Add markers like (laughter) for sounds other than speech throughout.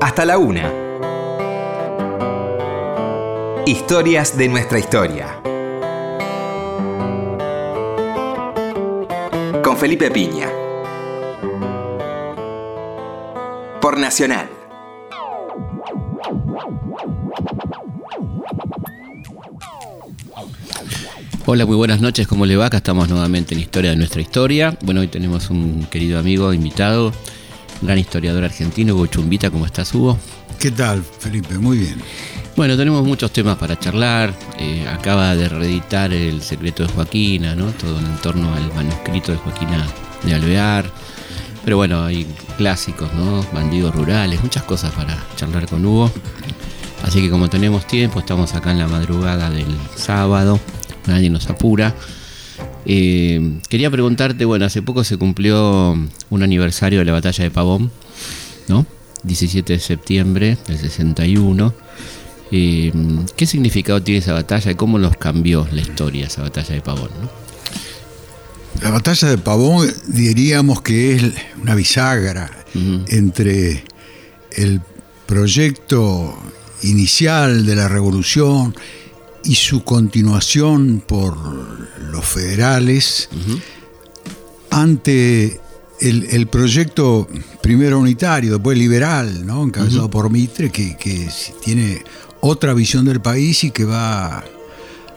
hasta la una. Historias de nuestra historia. Con Felipe Piña. Por Nacional. Hola, muy buenas noches, ¿cómo le va? Acá estamos nuevamente en Historia de nuestra historia. Bueno, hoy tenemos un querido amigo invitado, gran historiador argentino, Hugo Chumbita. ¿Cómo estás, Hugo? ¿Qué tal, Felipe? Muy bien. Bueno, tenemos muchos temas para charlar. Eh, acaba de reeditar El secreto de Joaquina, ¿no? Todo en torno al manuscrito de Joaquina de Alvear. Pero bueno, hay clásicos, ¿no? Bandidos rurales, muchas cosas para charlar con Hugo. Así que como tenemos tiempo, estamos acá en la madrugada del sábado, nadie nos apura. Eh, quería preguntarte, bueno, hace poco se cumplió un aniversario de la batalla de Pavón, ¿no? 17 de septiembre del 61. Eh, ¿Qué significado tiene esa batalla y cómo nos cambió la historia esa batalla de Pavón? ¿no? La batalla de Pavón diríamos que es una bisagra entre el proyecto inicial de la revolución y su continuación por los federales ante el, el proyecto primero unitario, después liberal, ¿no? encabezado por Mitre, que, que tiene otra visión del país y que va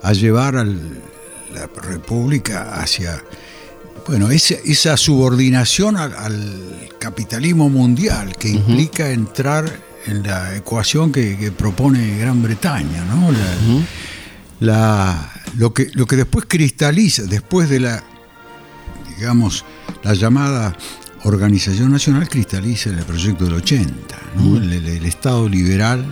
a llevar a la República hacia bueno, esa, esa subordinación al, al capitalismo mundial que implica entrar en la ecuación que, que propone Gran Bretaña, ¿no? La- la- lo, que, lo que después cristaliza, después de la, digamos, la llamada Organización Nacional, cristaliza en el proyecto del 80, ¿no? el, el- el Estado liberal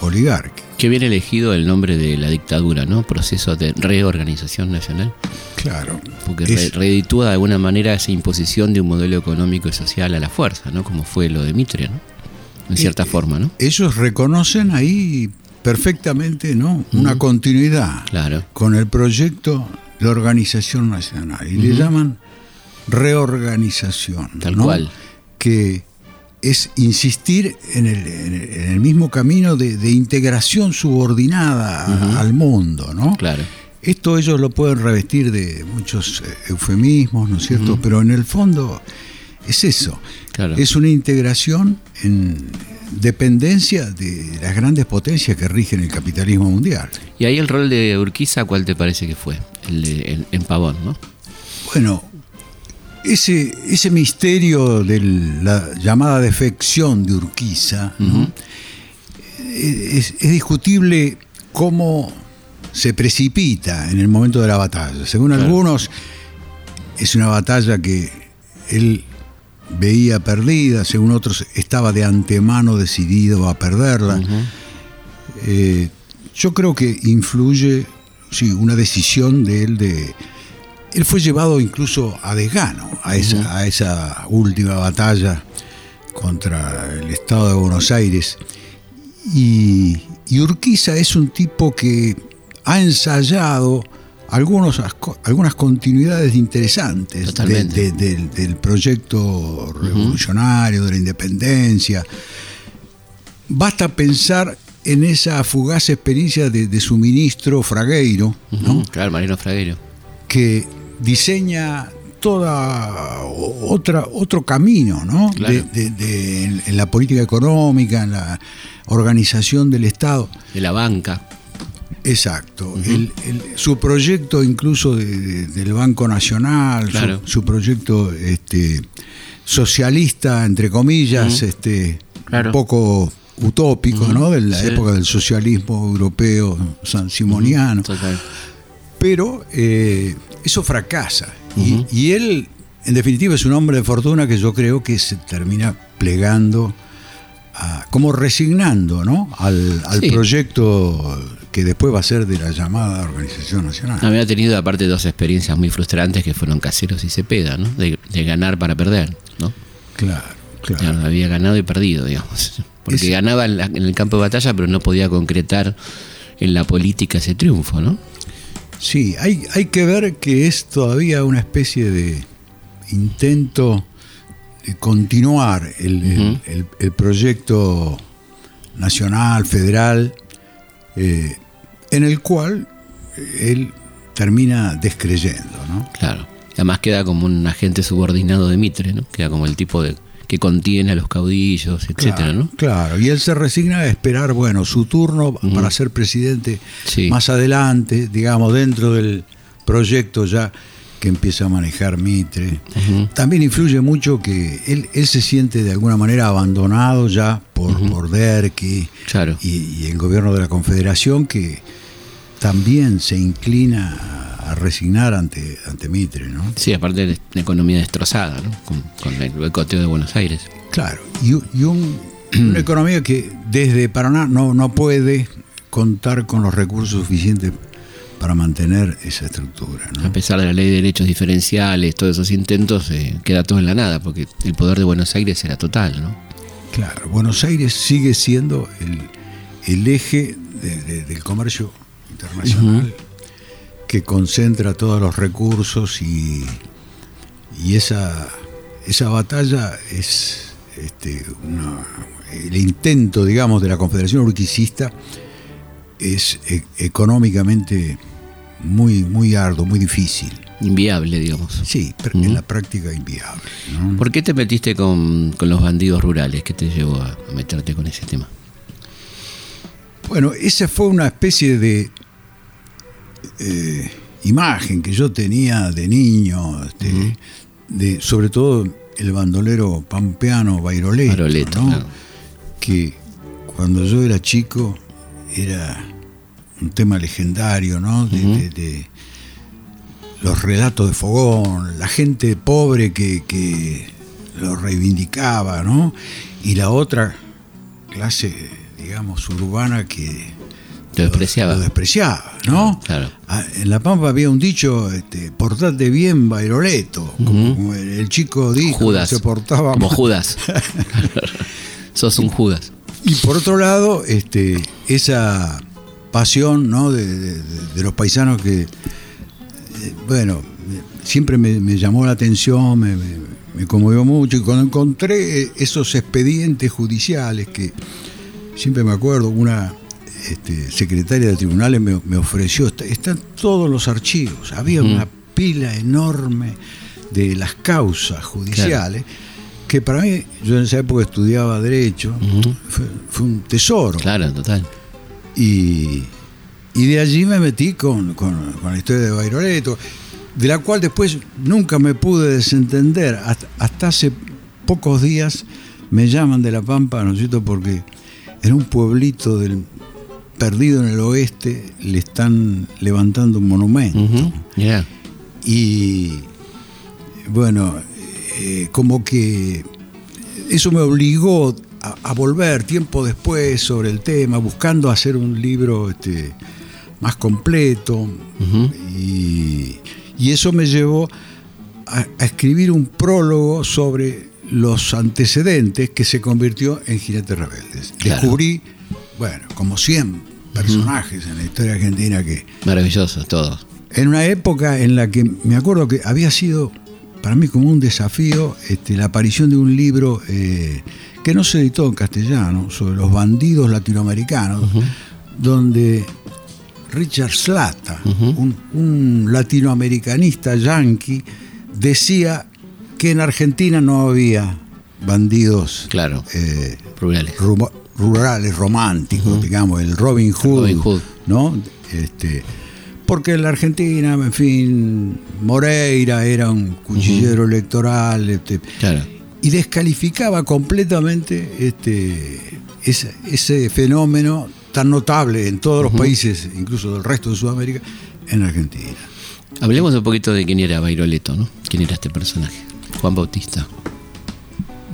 oligárquico. Qué bien elegido el nombre de la dictadura, ¿no? Proceso de reorganización nacional. Claro. Porque Es- re- reditúa de alguna manera esa imposición de un modelo económico y social a la fuerza, ¿no? Como fue lo de Mitre, ¿no? En cierta Eh, forma, ¿no? ellos reconocen ahí perfectamente ¿no? una continuidad Claro. con el proyecto de organización nacional y le llaman reorganización. Tal ¿no? cual. Que es insistir en el, en mismo camino de, de integración subordinada al mundo. ¿no? Claro. Esto ellos lo pueden revestir de muchos eh, eufemismos, ¿no es cierto? Pero en el fondo es eso. Claro. Es una integración en dependencia de las grandes potencias que rigen el capitalismo mundial. Y ahí el rol de Urquiza, ¿cuál te parece que fue? El de, en, en Pavón, ¿no? Bueno, ese, ese misterio de la llamada defección de Urquiza, ¿no? es, es discutible cómo se precipita en el momento de la batalla. Según algunos, es una batalla que él veía perdida, según otros estaba de antemano decidido a perderla. Eh, yo creo que influye, sí, una decisión de él de... Él fue llevado incluso a desgano a esa, a esa última batalla contra el Estado de Buenos Aires. Y, y Urquiza es un tipo que ha ensayado algunos, algunas continuidades interesantes de- del, del proyecto revolucionario, de la independencia. Basta pensar en esa fugaz experiencia de, su ministro Fragueiro, ¿no? Claro, Marino Fragueiro. que diseña toda otra, otro camino ¿no? Claro. De- de- en la política económica, en la organización del Estado. De la banca. Exacto. El- el- su proyecto incluso de- de- del Banco Nacional, su- Claro. su, proyecto este, socialista, entre comillas, este, Claro. un poco utópico, ¿no? De la Sí. época del socialismo europeo san simoniano Total. pero eh, eso fracasa. Y- y, él, en definitiva, es un hombre de fortuna que yo creo que se termina plegando, a- como resignando ¿no? al, al Sí. proyecto que después va a ser de la llamada Organización Nacional. Había tenido aparte dos experiencias muy frustrantes que fueron Caseros y Cepeda, ¿no? De, de ganar para perder, ¿no? Claro, claro. Claro, había ganado y perdido, digamos. (laughs) Porque Es- ganaba en, la- en el campo de batalla, pero no podía concretar en la política ese triunfo, ¿no? Sí, hay, hay que ver que es todavía una especie de intento de continuar el, el- Ujú. el- el proyecto nacional, federal, eh, en el cual él termina descreyendo, ¿no? Claro. Además queda como un agente subordinado de Mitre, ¿no? Queda como el tipo de que contiene a los caudillos, etcétera, claro, ¿no? Claro, y él se resigna a esperar, bueno, su turno para ser presidente Sí. más adelante, digamos, dentro del proyecto ya que empieza a manejar Mitre. También influye mucho que él, él se siente de alguna manera abandonado ya por, por Derqui Claro. y, y el gobierno de la Confederación que también se inclina a, resignar ante, ante Mitre, ¿no? Sí, aparte de la economía destrozada, ¿no? Con, con el boicoteo de Buenos Aires. Claro, y, un- (clears throat) una economía que desde Paraná no, no puede contar con los recursos suficientes para mantener esa estructura. ¿no? A pesar de la ley de derechos diferenciales, todos esos intentos, eh, queda todo en la nada, porque el poder de Buenos Aires era total, ¿no? Claro, Buenos Aires sigue siendo el, el eje de- de- del comercio internacional que concentra todos los recursos y, y esa, esa batalla es este, una- el intento, digamos, de la Confederación Urquicista es e- económicamente muy, muy arduo, muy difícil. Inviable, digamos. Sí, pero en la práctica inviable. ¿no? ¿Por qué te metiste con, con los bandidos rurales? ¿Qué te llevó a, a meterte con ese tema? Bueno, esa fue una especie de eh, imagen que yo tenía de niño, este, de, sobre todo el bandolero pampeano Bairoleto, Bairoleto, ¿no? claro. que cuando yo era chico era un tema legendario, ¿no? De, de- de los relatos de Fogón, la gente pobre que, que lo reivindicaba, ¿no? Y la otra clase, digamos, urbana que Lo despreciaba. lo despreciaba, ¿no? Claro. Ah, En La Pampa había un dicho, este, portate bien, Bairoleto, como, el, el chico dijo, Judas. se portaba Como mal. Judas. (laughs) Sos un Judas. Y por otro lado, este, esa pasión ¿no? de, de- de- de los paisanos que, eh, bueno, siempre me, me llamó la atención, me, me- me conmovió mucho. Y cuando encontré eh, esos expedientes judiciales que siempre me acuerdo, una este, secretaria de tribunales me, me ofreció, está- están todos los archivos, había una pila enorme de las causas judiciales. Que para mí, yo en esa época estudiaba Derecho, fue, fue un tesoro. Claro, total. Y, y de allí me metí con, con- con la historia de Bairoleto, de la cual después nunca me pude desentender. Hasta, hasta hace pocos días me llaman de La Pampa, ¿no es cierto? Porque en un pueblito del, perdido en el oeste le están levantando un monumento. Y bueno, eh, como que eso me obligó a, a volver tiempo después sobre el tema, buscando hacer un libro este, más completo. Y, y eso me llevó a, a escribir un prólogo sobre los antecedentes que se convirtió en Jinetes Rebeldes. Claro. Descubrí, bueno, como 100 personajes en la historia argentina que, Maravilloso, todo. en una época en la que me acuerdo que había sido para mí como un desafío este, la aparición de un libro eh, que no se editó en castellano sobre los bandidos latinoamericanos, donde Richard Slata, un, un latinoamericanista yanqui, decía que en Argentina no había bandidos Claro. eh, Rurales. Rurales, románticos, digamos, el Robin Hood, Robin Hood. ¿no? Este, porque en la Argentina, en fin, Moreira era un cuchillero electoral, este, Claro. y descalificaba completamente este, ese, ese fenómeno tan notable en todos los países, incluso del resto de Sudamérica, en Argentina. Hablemos un poquito de quién era Bairoleto, ¿no? ¿Quién era este personaje? Juan Bautista.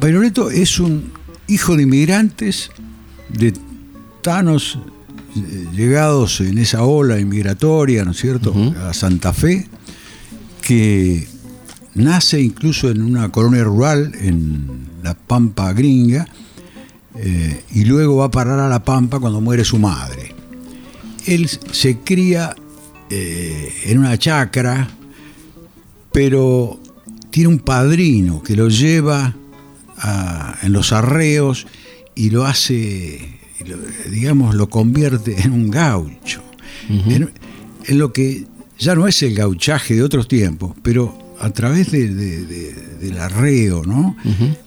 Bairoleto es un hijo de inmigrantes, de tanos eh, llegados en esa ola inmigratoria, ¿no es cierto?, a Santa Fe, que nace incluso en una colonia rural en la Pampa Gringa, eh, y luego va a parar a la Pampa cuando muere su madre. Él se cría eh, en una chacra, pero tiene un padrino que lo lleva a- en los arreos y lo hace, digamos, lo convierte en un gaucho. en, en lo que ya no es el gauchaje de otros tiempos, pero a través de- de- de- del arreo, ¿no?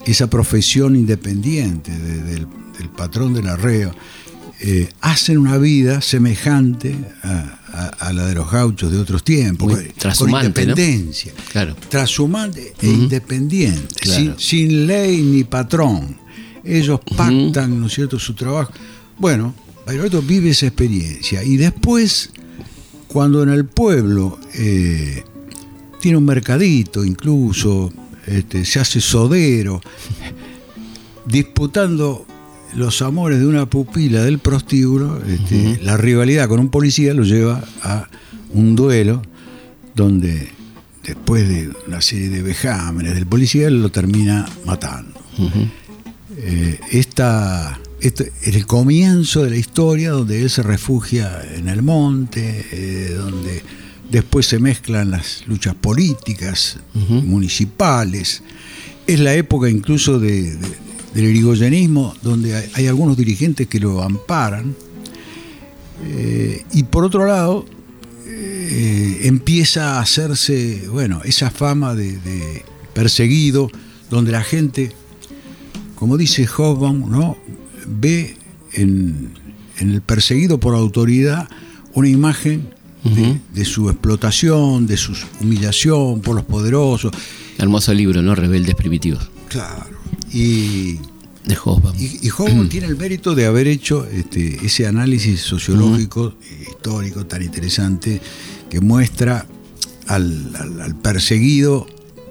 Esa profesión independiente de- del, del patrón del arreo, eh, hacen una vida semejante a, a- a la de los gauchos de otros tiempos, Muy con- independencia Claro. trashumante e independiente, Claro. sin, sin ley ni patrón. Ellos pactan, ¿no es cierto?, su trabajo. Bueno, Bairoleto vive esa experiencia y después, cuando en el pueblo eh, tiene un mercadito incluso, este, se hace sodero, disputando los amores de una pupila del prostíbulo, este, la rivalidad con un policía lo lleva a un duelo donde después de una serie de vejámenes del policía lo termina matando. Eh, esta, este es el comienzo de la historia donde él se refugia en el monte, eh, donde después se mezclan las luchas políticas, municipales. Es la época incluso de- de- del irigoyenismo, donde hay, hay algunos dirigentes que lo amparan. Eh, y por otro lado, eh, empieza a hacerse, bueno, esa fama de, de perseguido, donde la gente, como dice Hobsbawm, ¿no? ve en, en el perseguido por autoridad una imagen de, de su explotación, de su humillación por los poderosos. Hermoso libro, ¿no? Rebeldes primitivos. Claro. Y, De Hobsbawm. y, y Hobsbawm (clears throat) tiene el mérito de haber hecho este, ese análisis sociológico, eh, histórico, tan interesante, que muestra al, al- al perseguido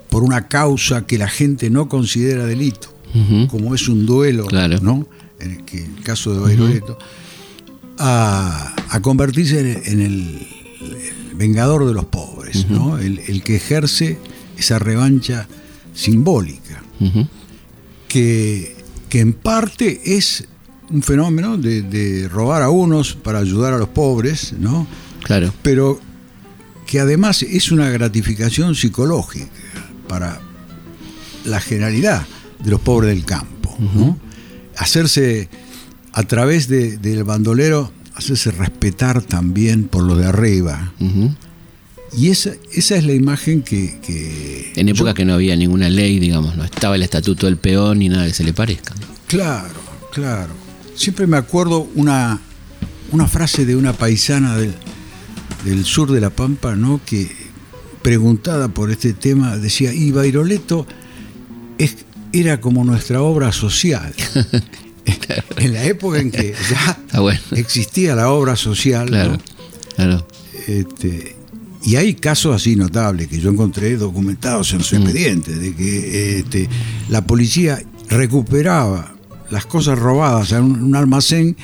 por una causa que la gente no considera delito, Como es un duelo, Claro. ¿no? En el, que, el caso de Bairoleto, a, a convertirse en, en el, el vengador de los pobres, ¿no? El, el que ejerce esa revancha simbólica que, que en parte es un fenómeno de, de robar a unos para ayudar a los pobres, ¿no? Claro. Pero que además es una gratificación psicológica para la generalidad de los pobres del campo, ¿no? Hacerse a través de- del bandolero, hacerse respetar también por los de arriba. Y esa, esa es la imagen que... que En época yo- que no había ninguna ley, digamos, no estaba el estatuto del peón ni nada que se le parezca. Claro, claro. Siempre me acuerdo una, una frase de una paisana del, del sur de La Pampa, ¿no? Que preguntada por este tema decía, y Bairoleto es, era como nuestra obra social. (laughs) en la época en que ya Ah, bueno. existía la obra social, ¿no? Claro. Claro. Este, y hay casos así notables que yo encontré documentados en los expedientes, de que este, la policía recuperaba las cosas robadas en un, almacén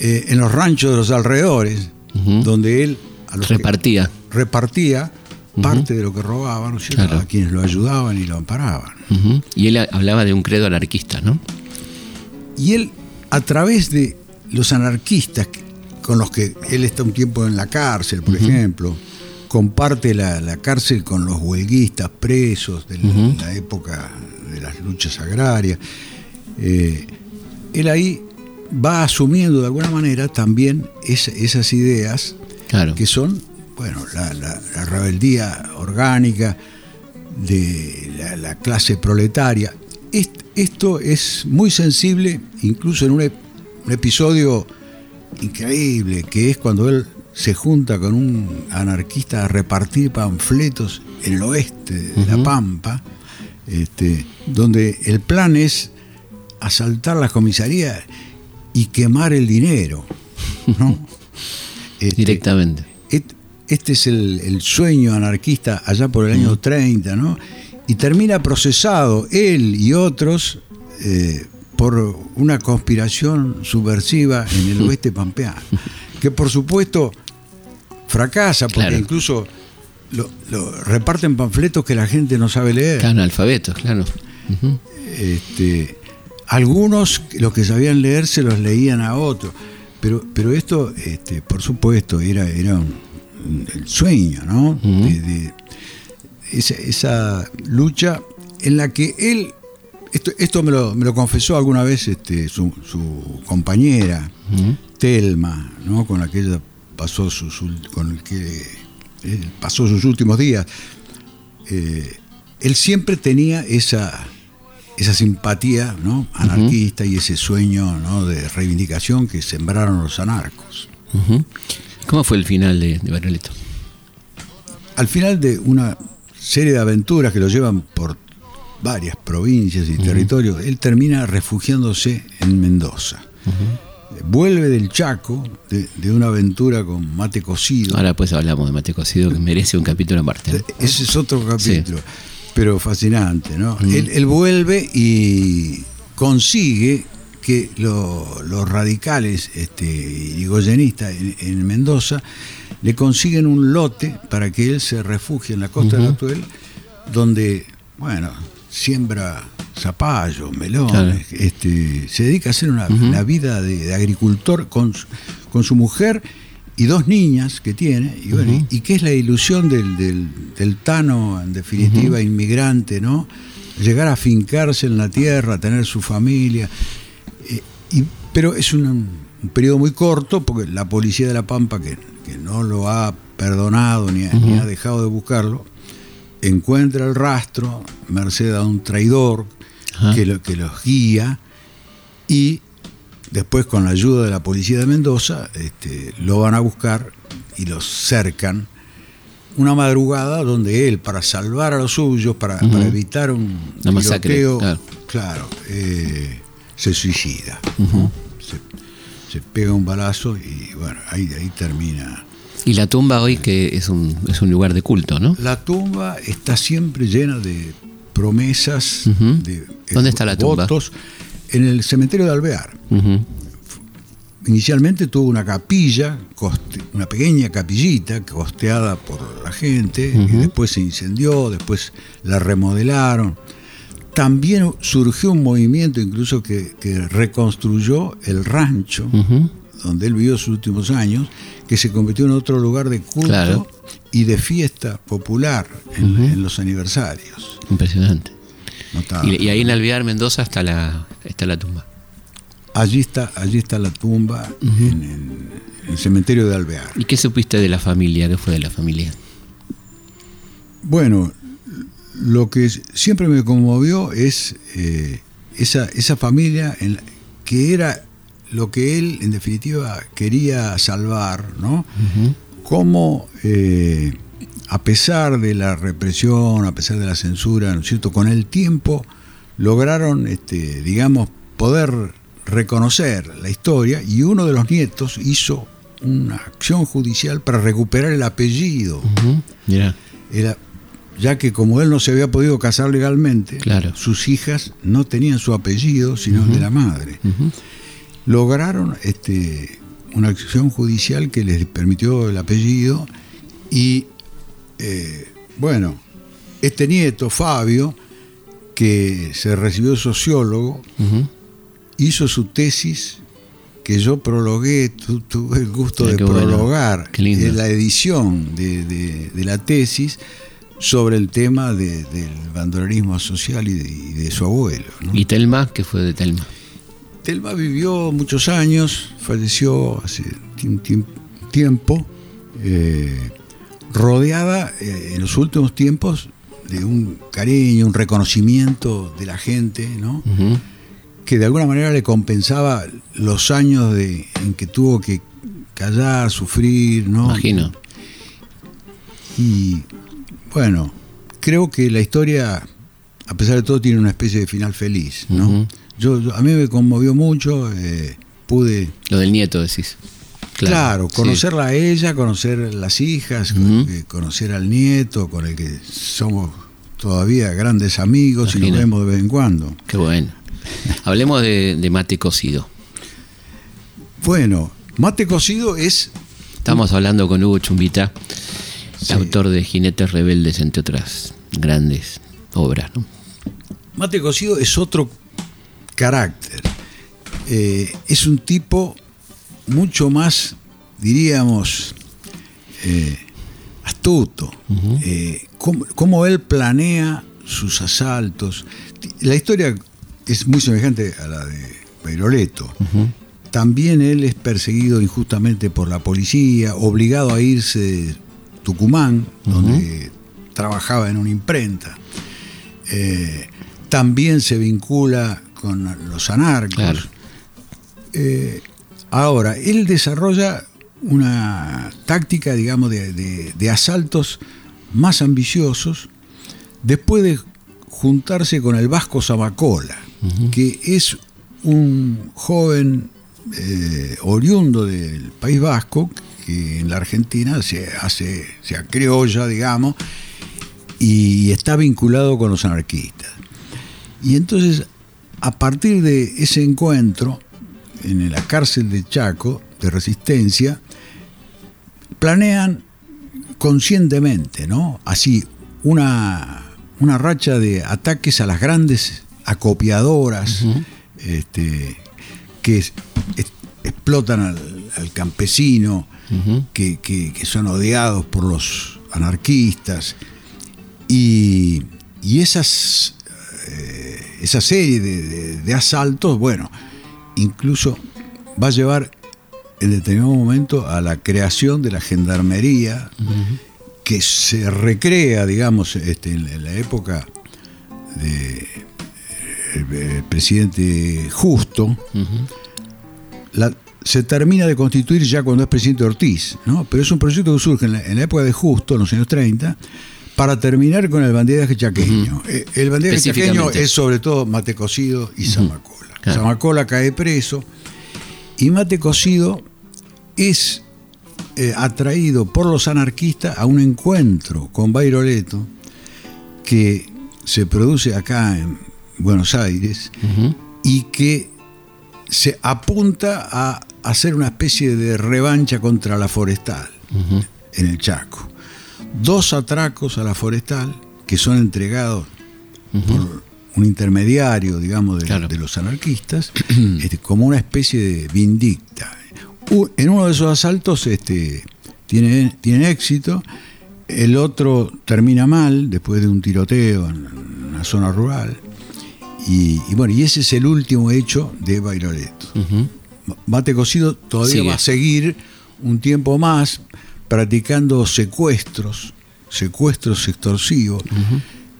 eh, en los ranchos de los alrededores, donde él a los Repartía. repartía parte de lo que robaban, ¿no? Claro. a quienes lo ayudaban y lo amparaban. Y él hablaba de un credo anarquista, ¿no? Y él, a través de los anarquistas con los que él está un tiempo en la cárcel, por ejemplo, comparte la, la cárcel con los huelguistas presos de la, la época de las luchas agrarias, eh, él ahí va asumiendo de alguna manera también es- esas ideas Claro. que son, bueno, la rebeldía orgánica de la, la clase proletaria. Est- esto es muy sensible, incluso en un, ep- un episodio increíble, que es cuando él se junta con un anarquista a repartir panfletos en el oeste de La Pampa, este, donde el plan es asaltar las comisarías y quemar el dinero. ¿no? (laughs) Este, Directamente. Este es el, el sueño anarquista allá por el año 30, ¿no? Y termina procesado él y otros eh, por una conspiración subversiva en el (laughs) oeste pampeano, que por supuesto fracasa, porque Claro. incluso lo, lo- reparten panfletos que la gente no sabe leer. Claro. Ujú. Este, algunos, los que sabían leer, se los leían a otros. Pero, pero esto, este, por supuesto, era, era un- el sueño, ¿no? De- de esa, esa lucha en la que él esto, esto me, lo, me lo confesó alguna vez este, su, su compañera, Telma, ¿no? con la que ella pasó sus, con el que él pasó sus últimos días. Eh, él siempre tenía esa, esa simpatía ¿no? anarquista y ese sueño ¿no? de reivindicación que sembraron los anarcos. ¿Cómo fue el final de, de al final de una serie de aventuras que lo llevan por varias provincias y territorios, él termina refugiándose en Mendoza. Vuelve del Chaco de, de una aventura con mate cocido. Ahora pues hablamos de mate cocido que merece un capítulo aparte. ¿no? Ese es otro capítulo, pero fascinante, ¿no? Él, él vuelve y consigue que lo- los radicales este, irigoyenistas en, en Mendoza le consiguen un lote para que él se refugie en la costa del Atuel, donde, bueno, siembra zapallos, melones, Claro. este, se dedica a hacer una, una vida de, de agricultor con, su- con su mujer y dos niñas que tiene, y, bueno, y, y que es la ilusión del, del, del Tano, en definitiva, inmigrante, ¿no? Llegar a fincarse en la tierra, tener su familia. Y- pero es un, un periodo muy corto, porque la policía de La Pampa, que, que no lo ha perdonado ni ha, ni ha dejado de buscarlo, encuentra el rastro, merced a un traidor que, lo, que los guía y después con la ayuda de la policía de Mendoza este, lo van a buscar y los cercan una madrugada donde él para salvar a los suyos para, para evitar un tiroteo, claro. claro, eh, se suicida se, se pega un balazo y bueno ahí, ahí termina Y la tumba hoy que es un, es un lugar de culto, ¿no? La tumba está siempre llena de promesas, de eh, ¿Dónde está la tumba? En el cementerio de Alvear. Inicialmente tuvo una capilla, coste- una pequeña capillita costeada por la gente, y después se incendió, después la remodelaron. También surgió un movimiento incluso que, que reconstruyó el rancho donde él vivió sus últimos años, que se convirtió en otro lugar de culto Claro. y de fiesta popular en, en los aniversarios. Impresionante. Y, y ahí en Alvear, Mendoza, está la, está la tumba. Allí está, allí está la tumba en el cementerio de Alvear. ¿Y qué supiste de la familia? ¿Qué fue de la familia? Bueno, lo que siempre me conmovió es eh, esa, esa familia en la- que era lo que él, en definitiva, quería salvar, ¿no? Cómo, eh, a pesar de la represión, a pesar de la censura, ¿no es cierto?, con el tiempo lograron, este, digamos, poder reconocer la historia y uno de los nietos hizo una acción judicial para recuperar el apellido era ya que como él no se había podido casar legalmente, Claro. sus hijas no tenían su apellido, sino el de la madre. Lograron este, una acción judicial que les permitió el apellido y, eh, bueno, este nieto, Fabio, que se recibió sociólogo, hizo su tesis que yo prologué, tu- tuve el gusto de bueno. prologar la edición de, de- de la tesis sobre el tema de- del bandolerismo social y de, y de su abuelo. ¿no? ¿Y Telma? ¿Qué fue de Telma? Telma vivió muchos años, falleció hace un tiemp- tiempo, eh, rodeada eh, en los últimos tiempos de un cariño, un reconocimiento de la gente, ¿no? Que de alguna manera le compensaba los años de, en que tuvo que callar, sufrir, ¿no? Imagino. Y bueno, creo que la historia, a pesar de todo, tiene una especie de final feliz, ¿no? Yo, yo- a mí me conmovió mucho, eh, pude, Lo del nieto, decís. claro, sí. conocerla a ella, conocer las hijas, eh, conocer al nieto, con el que somos todavía grandes amigos y nos vemos de vez en cuando. Qué bueno. Hablemos de, de mate cocido. Bueno, mate cocido es Estamos hablando con Hugo Chumbita, Sí. autor de Jinetes Rebeldes, entre otras grandes obras. ¿no? Mate Cocido es otro carácter. Eh, es un tipo mucho más, diríamos, eh, astuto. Eh, cómo, cómo él planea sus asaltos. La historia es muy semejante a la de Beiroleto. También él es perseguido injustamente por la policía, obligado a irse Tucumán, donde trabajaba en una imprenta. Eh, también se vincula con los anarcos. Eh, ahora, él desarrolla una táctica, digamos, de, asaltos más ambiciosos después de juntarse con el Vasco Zamacola, que es un joven eh, oriundo del País Vasco, que en la Argentina se hace, se criolla, digamos, y está vinculado con los anarquistas. Y entonces, a partir de ese encuentro, en la cárcel de Chaco, de resistencia, planean conscientemente, ¿no? Así, una, una racha de ataques a las grandes acopiadoras, este, que explotan al, campesino, que, son odiados por los anarquistas. Y, esas, eh, esa serie de, asaltos, bueno, incluso va a llevar en determinado momento a la creación de la gendarmería, que se recrea, digamos, este, en la época del de, presidente Justo, se termina de constituir ya cuando es presidente Ortiz, ¿no? pero es un proyecto que surge en la, época de Justo, en los años 30, para terminar con el bandidaje chaqueño. Eh, el bandidaje chaqueño es sobre todo mate cocido y Zamacola. Zamacola cae preso y mate cocido es eh, atraído por los anarquistas a un encuentro con Bairoleto que se produce acá en Buenos Aires y que se apunta a hacer una especie de revancha contra la forestal en el Chaco. Dos atracos a la forestal que son entregados por un intermediario, digamos, de, los anarquistas, (clears throat) este, como una especie de vindicta. En uno de esos asaltos este, tienen, éxito, el otro termina mal después de un tiroteo en una zona rural. Y, bueno, y ese es el último hecho de Bailoreto. Mate Cocido todavía va a seguir un tiempo más practicando secuestros, secuestros extorsivos,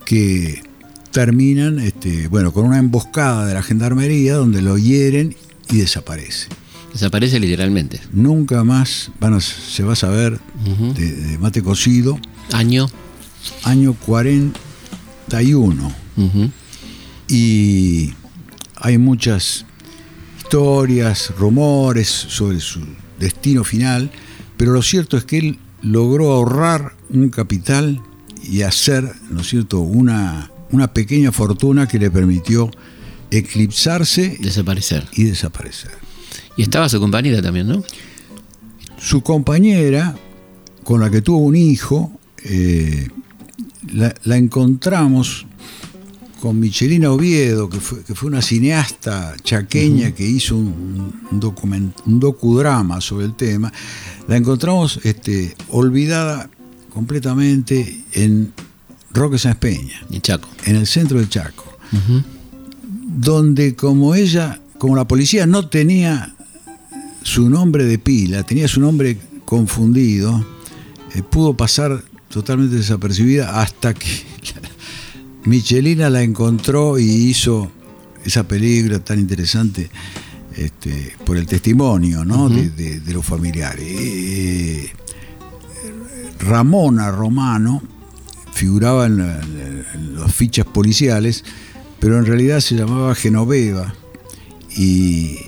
que terminan este, bueno, con una emboscada de la gendarmería donde lo hieren y desaparece. Desaparece literalmente. Nunca más van se va a saber de, Mate Cocido. Año. Año 41. Y hay muchas historias, rumores sobre su destino final, pero lo cierto es que él logró ahorrar un capital y hacer, ¿no es cierto?, una, una pequeña fortuna que le permitió eclipsarse desaparecer. y desaparecer. Y estaba su compañera también, ¿no? Su compañera, con la que tuvo un hijo, eh, la, encontramos con Michelina Oviedo, que fue, que fue una cineasta chaqueña que hizo un, un, docudrama sobre el tema, la encontramos este, olvidada completamente en Roque San Peña, en Chaco, en el centro del Chaco, donde como ella, como la policía no tenía su nombre de pila, tenía su nombre confundido, eh, pudo pasar totalmente desapercibida hasta que Michelina la encontró y hizo esa película tan interesante este, por el testimonio de, los familiares. Eh, Ramona Romano figuraba en, las fichas policiales, pero en realidad se llamaba Genoveva. Y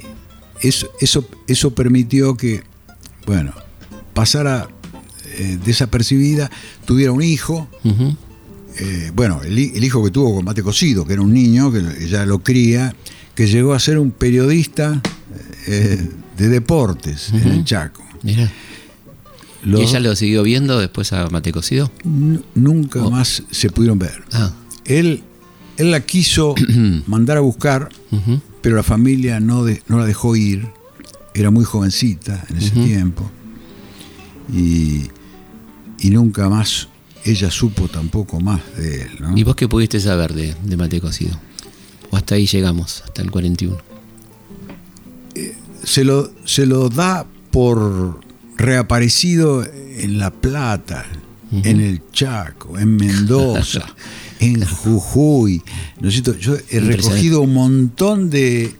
eso, eso, eso permitió que, bueno, pasara eh, desapercibida, tuviera un hijo, eh, bueno, el, hijo que tuvo con mate cocido, que era un niño, que ella lo cría, que llegó a ser un periodista eh, de deportes en el Chaco. ¿Y ella lo siguió viendo después a mate cocido? Nunca oh. más se pudieron ver. Ah. Él, él la quiso (clears throat) mandar a buscar, pero la familia no, no la dejó ir. Era muy jovencita en ese tiempo. Y, y nunca más ella supo tampoco más de él. ¿Y vos qué pudiste saber de, de Mate Cocido? ¿O hasta ahí llegamos, hasta el 41? Se lo, se lo da por reaparecido en La Plata, en el Chaco, en Mendoza, (laughs) en Jujuy. ¿no es cierto? Yo he recogido un montón de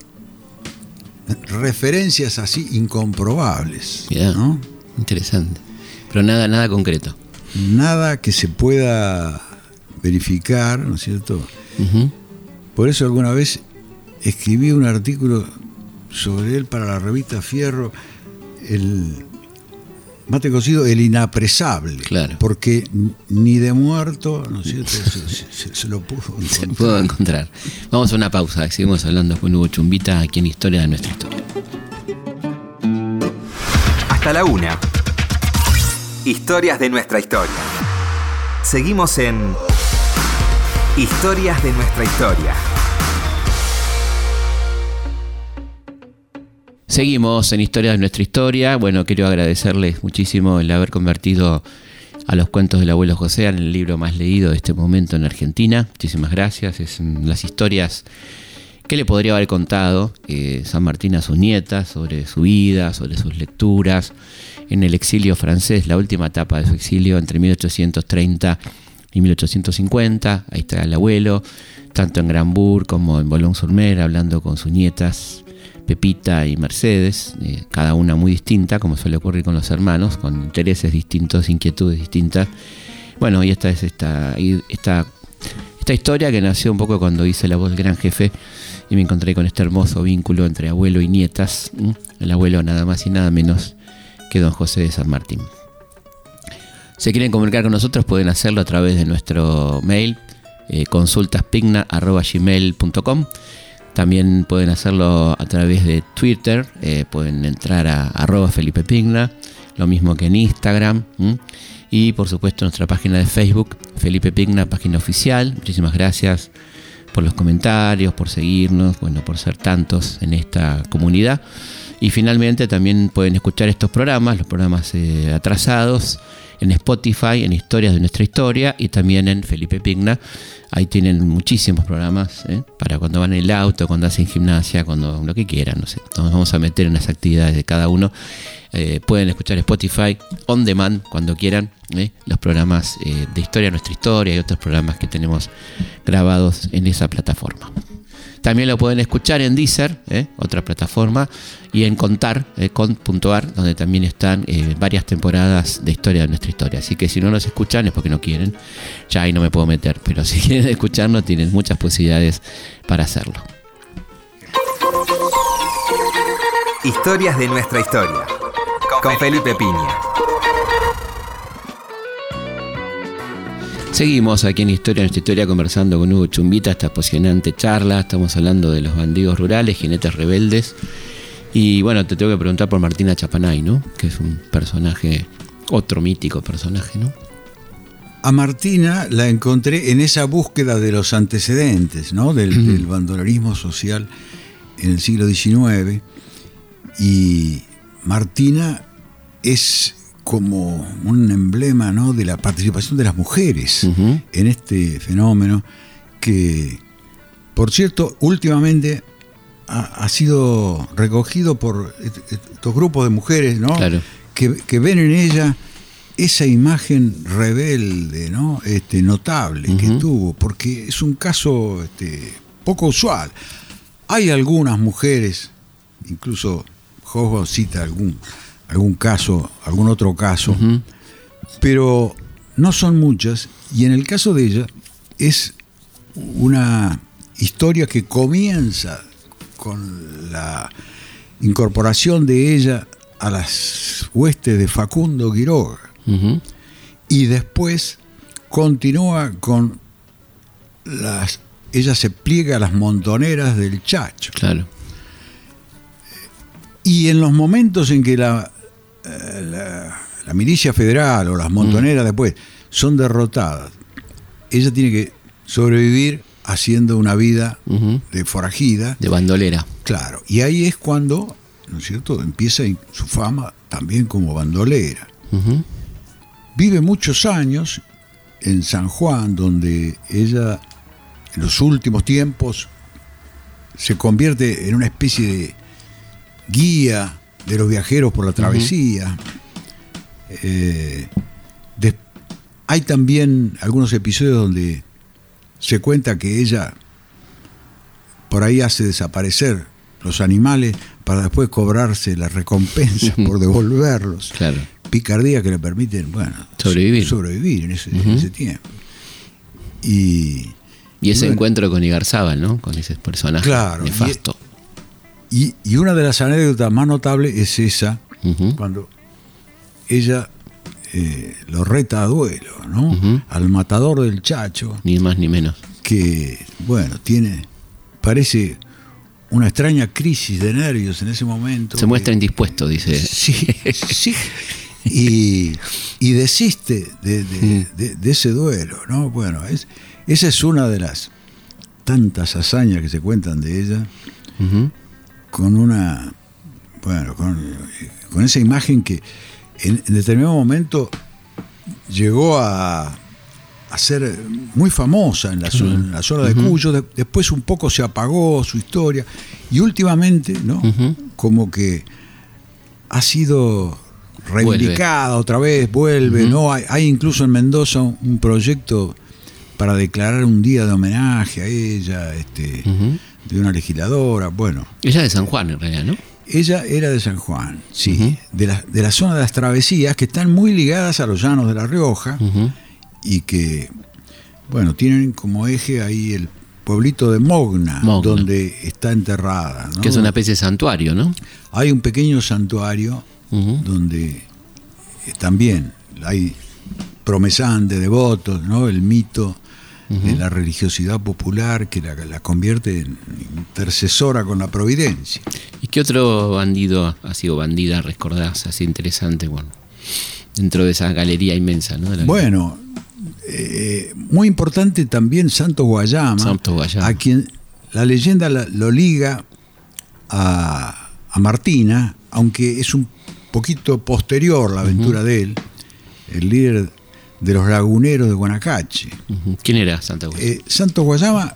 referencias así incomprobables. Mirá, ¿no? interesante. Pero nada, nada concreto. Nada que se pueda verificar, ¿no es cierto? Por eso alguna vez escribí un artículo sobre él para la revista Fierro, el mate cocido, el inapresable. Claro. Porque ni de muerto, ¿no es cierto? (laughs) se, se- se lo pudo Se encontrar. puedo encontrar. Vamos a una pausa. Seguimos hablando con Hugo Chumbita aquí en Historia de nuestra historia. Hasta la una. Historias de nuestra historia. Seguimos en Historias de nuestra historia. Seguimos en Historia de nuestra historia. Bueno, quiero agradecerles muchísimo el haber convertido a los cuentos del abuelo José en el libro más leído de este momento en Argentina. Muchísimas gracias. Es las historias que le podría haber contado eh, San Martín a sus nietas sobre su vida, sobre sus lecturas en el exilio francés, la última etapa de su exilio entre 1830 y 1850. Ahí está el abuelo, tanto en Granbourg como en Boulogne-sur-Mer, hablando con sus nietas Pepita y Mercedes, eh, cada una muy distinta, como suele ocurrir con los hermanos, con intereses distintos, inquietudes distintas. Bueno, y esta es esta, esta, esta historia que nació un poco cuando hice la voz del gran jefe y me encontré con este hermoso vínculo entre abuelo y nietas. El abuelo nada más y nada menos que don José de San Martín. Si quieren comunicar con nosotros pueden hacerlo a través de nuestro mail eh, También pueden hacerlo a través de Twitter, eh, pueden entrar a arroba Felipe Pigna, lo mismo que en Instagram. Y por supuesto nuestra página de Facebook, Felipe Pigna, página oficial. Muchísimas gracias por los comentarios, por seguirnos, bueno, por ser tantos en esta comunidad. Y finalmente también pueden escuchar estos programas, los programas eh, atrasados, en Spotify, en Historias de nuestra historia y también en Felipe Pigna. Ahí tienen muchísimos programas ¿eh? para cuando van en el auto, cuando hacen gimnasia, cuando lo que quieran, no sé. Nos vamos a meter en las actividades de cada uno. Eh, pueden escuchar Spotify on demand cuando quieran los programas de Historia de nuestra historia y otros programas que tenemos grabados en esa plataforma. También lo pueden escuchar en Deezer, ¿eh? otra plataforma, y en Contar, eh, con.ar, donde también están eh, varias temporadas de historia de nuestra historia. Así que si no nos escuchan es porque no quieren, ya ahí no me puedo meter, pero (laughs) si quieren escucharnos tienen muchas posibilidades para hacerlo. Historias de nuestra historia. Con Felipe Piña. Seguimos aquí en Historia de nuestra historia conversando con Hugo Chumbita, esta apasionante charla. Estamos hablando de los bandidos rurales, jinetes rebeldes. Y bueno, te tengo que preguntar por Martina Chapanay, ¿no? Que es un personaje, otro mítico personaje, ¿no? A Martina la encontré en esa búsqueda de los antecedentes, ¿no? Del, del bandolerismo social en el siglo XIX. Y Martina es como un emblema ¿no? de la participación de las mujeres en este fenómeno que, por cierto, últimamente ha, ha sido recogido por est- estos grupos de mujeres ¿no? Claro. que, que ven en ella esa imagen rebelde, ¿no? este, notable que tuvo, porque es un caso este, poco usual. Hay algunas mujeres, incluso Josbo cita algún, algún caso, algún otro caso, pero no son muchas, y en el caso de ella es una historia que comienza con la incorporación de ella a las huestes de Facundo Quiroga y después continúa con las ella se pliega a las montoneras del Chacho. Claro. y en los momentos en que la, eh, la, la milicia federal o las montoneras después son derrotadas, ella tiene que sobrevivir haciendo una vida de forajida, De bandolera. claro. Y ahí es cuando, ¿no es cierto?, empieza su fama también como bandolera. Vive muchos años en San Juan, donde ella en los últimos tiempos se convierte en una especie de guía de los viajeros por la travesía. Eh, de- hay también algunos episodios donde se cuenta que ella por ahí hace desaparecer los animales para después cobrarse la recompensa por devolverlos. Claro. Picardía que le permiten, bueno, Sobrevivir. sobrevivir en ese, en ese tiempo. Y, Y ese bueno, encuentro con Igarzábal, ¿no? Con ese personaje Claro, nefasto. Y, y una de las anécdotas más notables es esa, cuando ella eh, lo reta a duelo, ¿no? Al matador del chacho, Ni más ni menos. que, bueno, tiene, parece una extraña crisis de nervios en ese momento. Se muestra que- indispuesto, dice. Sí, sí. Y, y desiste de, de- de- de ese duelo, ¿no? Bueno, es, esa es una de las tantas hazañas que se cuentan de ella. Con una, bueno, con, con esa imagen que en, en determinado momento llegó a, a ser muy famosa en la, zo- en la zona de Cuyo, de- después un poco se apagó su historia y últimamente, ¿no? Como que ha sido reivindicada otra vez, vuelve, ¿no? Hay, hay incluso en Mendoza un, un proyecto para declarar un día de homenaje a ella, este. De una legisladora, bueno. Ella es de San Juan, en realidad, ¿no? Ella era de San Juan, sí, de, la, de la zona de las travesías que están muy ligadas a los llanos de La Rioja y que, bueno, tienen como eje ahí el pueblito de Mogna, Mogna. donde está enterrada. ¿no? Que es una especie de santuario, ¿no? Hay un pequeño santuario donde también hay promesantes, devotos, ¿no? El mito de la religiosidad popular que la, la convierte en intercesora con la providencia. ¿Y qué otro bandido ha sido bandida, recordás, así interesante, bueno, dentro de esa galería inmensa, Bueno, eh, muy importante también Santo Guayama, a quien la leyenda lo liga a, a Martina, aunque es un poquito posterior la aventura de él, el líder de los laguneros de Guanacache. ¿Quién era Santa Cruz? Eh, Santo Guayama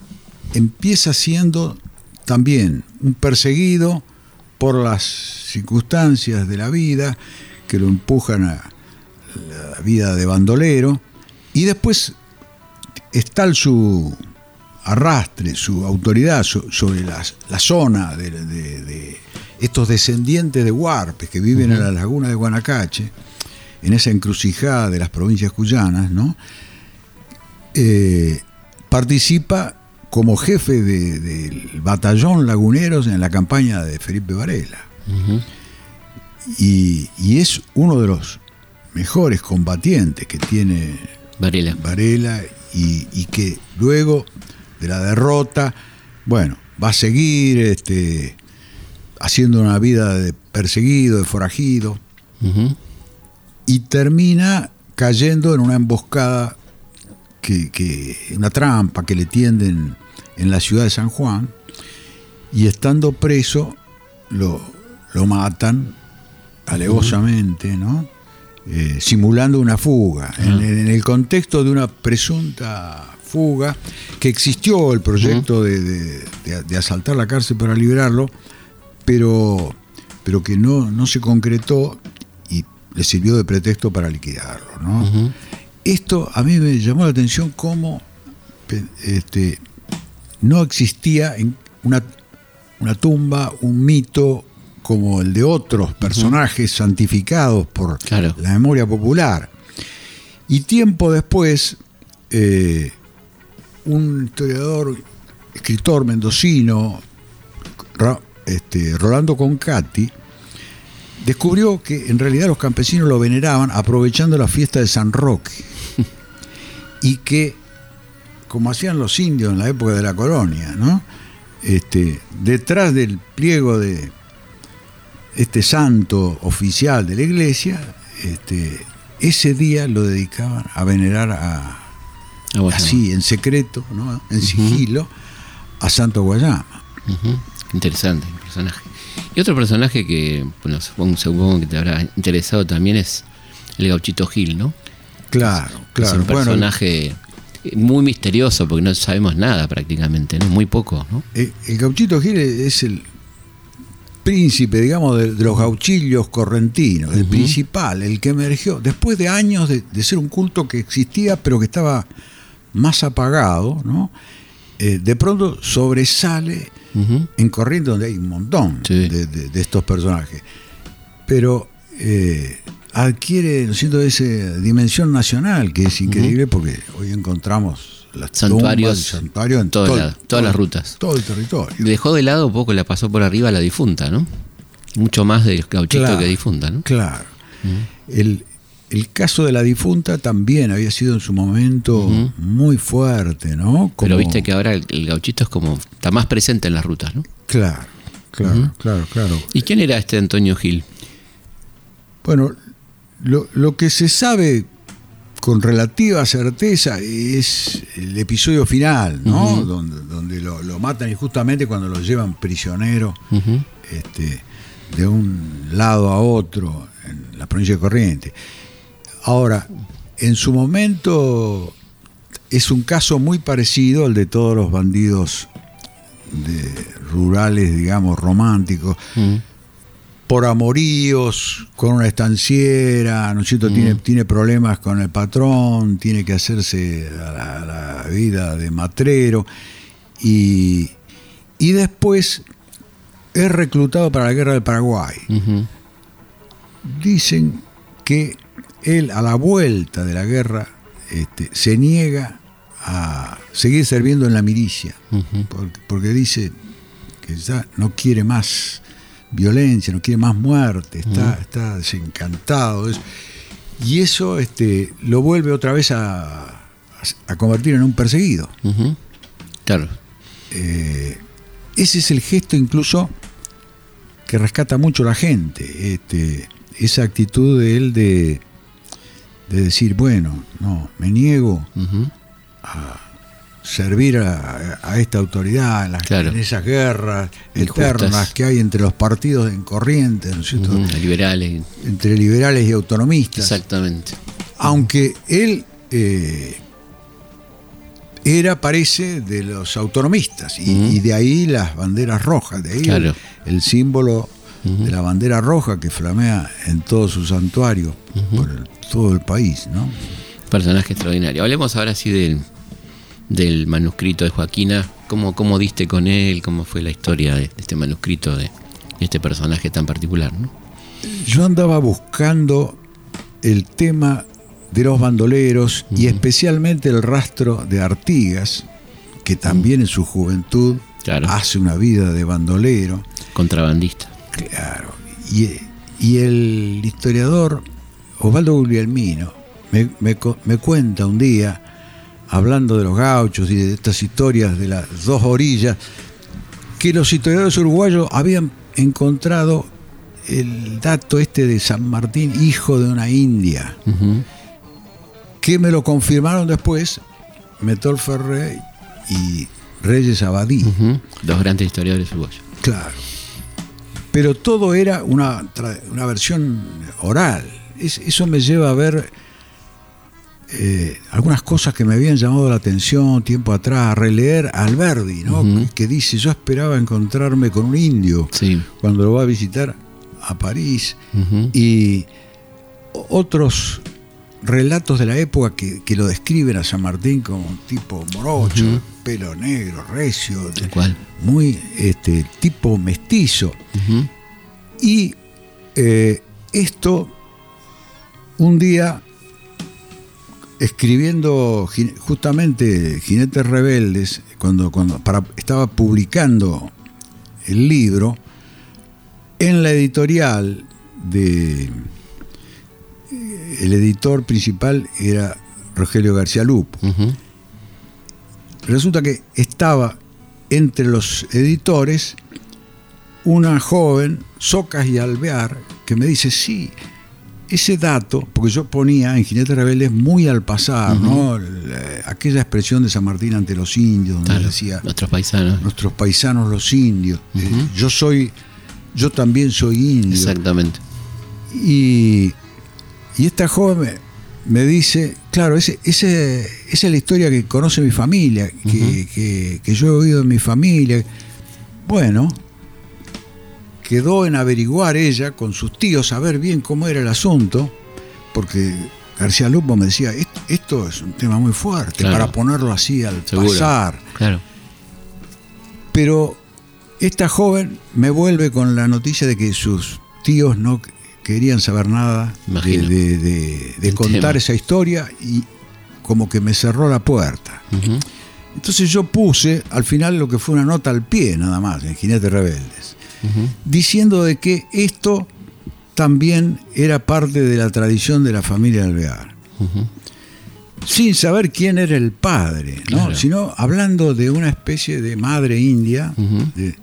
empieza siendo también un perseguido por las circunstancias de la vida que lo empujan a la vida de bandolero y después es tal su arrastre, su autoridad so- sobre la zona de, de- de estos descendientes de huarpes que viven en la laguna de Guanacache, en esa encrucijada de las provincias cuyanas, ¿no? Eh, participa como jefe de- del batallón laguneros en la campaña de Felipe Varela. Y, y es uno de los mejores combatientes que tiene Varela. Varela y, y que luego de la derrota, bueno, va a seguir este, haciendo una vida de perseguido, de forajido, Ujú. Y termina cayendo en una emboscada, que, que- una trampa que le tienden en la ciudad de San Juan, y estando preso lo, lo matan alevosamente, ¿no? Eh, simulando una fuga, en, en el contexto de una presunta fuga, que existió el proyecto de, de- de- de asaltar la cárcel para liberarlo, pero, pero que no, no se concretó le sirvió de pretexto para liquidarlo. ¿no? Esto a mí me llamó la atención cómo este, no existía en una, una tumba, un mito como el de otros personajes santificados por Claro. la memoria popular. Y tiempo después, eh, un historiador, escritor mendocino, este, Rolando Concati, descubrió que en realidad los campesinos lo veneraban aprovechando la fiesta de San Roque y que, como hacían los indios en la época de la colonia, ¿no? este, detrás del pliego de este santo oficial de la iglesia, este, ese día lo dedicaban a venerar a, Ah, así, en secreto, ¿no? en sigilo, a Santo Guayama. Ujú. Interesante el personaje. Y otro personaje que, bueno, supongo, supongo que te habrá interesado también es el gauchito Gil, ¿no? Claro, Es claro. un Bueno, personaje muy misterioso porque no sabemos nada prácticamente, ¿no? Muy poco, ¿no? El, el gauchito Gil es el príncipe, digamos, de, de los gauchillos correntinos, el principal, el que emergió, después de años de, de ser un culto que existía, pero que estaba más apagado, ¿no? Eh, de pronto sobresale En Corrientes, donde hay un montón Sí. de, de- de estos personajes. Pero eh, adquiere, ¿no es cierto?, esa dimensión nacional, que es increíble porque hoy encontramos las Santuarios tumbas, santuarios en todo- todas todo- las rutas. Todo el territorio. Dejó de lado un poco, la pasó por arriba la difunta, ¿no? Mucho más de gauchito Claro, que difunta, ¿no? Claro. el, el caso de la difunta también había sido en su momento muy fuerte, ¿no? Pero Como- viste que ahora el, el gauchito es como, está más presente en las rutas, ¿no? Claro, claro, claro, claro. ¿Y quién era este Antonio Gil? Bueno, lo, lo que se sabe con relativa certeza es el episodio final, ¿no? Donde, donde lo, lo matan injustamente cuando lo llevan prisionero este, de un lado a otro en la provincia de Corrientes. Ahora, en su momento es un caso muy parecido al de todos los bandidos de rurales, digamos, románticos, Mm. por amoríos con una estanciera, ¿no es cierto? Tiene, tiene problemas con el patrón, tiene que hacerse a la, vida de matrero y, y después es reclutado para la guerra del Paraguay. Dicen que él a la vuelta de la guerra este, se niega a seguir sirviendo en la milicia, porque, porque dice que ya no quiere más violencia, no quiere más muerte, está, está desencantado. de eso. Y eso este, lo vuelve otra vez a, a- a convertir en un perseguido. Claro. Eh, ese es el gesto incluso que rescata mucho la gente, este, esa actitud de él de, de decir, bueno, no, me niego Ujú. servir a, a esta autoridad en, las- Claro. en esas guerras Injustas. eternas que hay entre los partidos en Corrientes, ¿no es cierto? Liberales. entre liberales y autonomistas. Exactamente. Aunque él eh, era, parece, de los autonomistas, y, de ahí las banderas rojas, de ahí Claro. el, el símbolo de la bandera roja que flamea en todo por todo el país, ¿no? Personaje extraordinario. Hablemos ahora sí del, del manuscrito de Joaquina. ¿Cómo, ¿Cómo diste con él? ¿Cómo fue la historia de, de este manuscrito, de este personaje tan particular? ¿no? Yo andaba buscando el tema de los bandoleros y especialmente el rastro de Artigas, que también en su juventud Claro. hace una vida de bandolero. Contrabandista. Claro. Y, y el historiador Osvaldo Guglielmino me, me cuenta un día, hablando de los gauchos y de estas historias de las dos orillas, que los historiadores uruguayos habían encontrado el dato este de San Martín, hijo de una india, que me lo confirmaron después Metol Ferré y Reyes Abadí. Dos grandes historiadores uruguayos. Claro. Pero todo era una, una versión oral. Es- eso me lleva a ver eh, algunas cosas que me habían llamado la atención tiempo atrás, a releer a Alberdi, ¿no? Que dice, yo esperaba encontrarme con un indio Sí. cuando lo va a visitar a París. Y otros relatos de la época que, que lo describen a San Martín como un tipo morocho, pelo negro, recio, de- muy este, tipo mestizo. Y eh, esto, un día, escribiendo justamente Jinetes Rebeldes, cuando, cuando para- estaba publicando el libro, en la editorial de. eh, El editor principal era Rogelio García Lupo. Resulta que estaba entre los editores una joven, Socas y Alvear, que me dice, sí, ese dato, porque yo ponía en Jinete Rebeldes muy al pasar, ¿no? La- aquella expresión de San Martín ante los indios, donde Claro. decía, Nuestros paisanos. nuestros paisanos los indios, eh, yo soy, yo también soy indio. Exactamente. Y, y esta joven me dice, claro, ese, ese, esa es la historia que conoce mi familia, que, que- que yo he oído en mi familia. Bueno, quedó en averiguar ella con sus tíos, a ver bien cómo era el asunto, porque García Lupo me decía, "Est- esto es un tema muy fuerte, Claro. para ponerlo así al Seguro. pasar. Claro. Pero esta joven me vuelve con la noticia de que sus tíos no querían saber nada de, Imagino. de- de- de El contar tema. esa historia y como que me cerró la puerta. Entonces yo puse al final lo que fue una nota al pie nada más en Jinetes Rebeldes, Diciendo de que esto también era parte de la tradición de la familia Alvear. Sin saber quién era el padre, ¿no? Claro. sino hablando de una especie de madre india. De-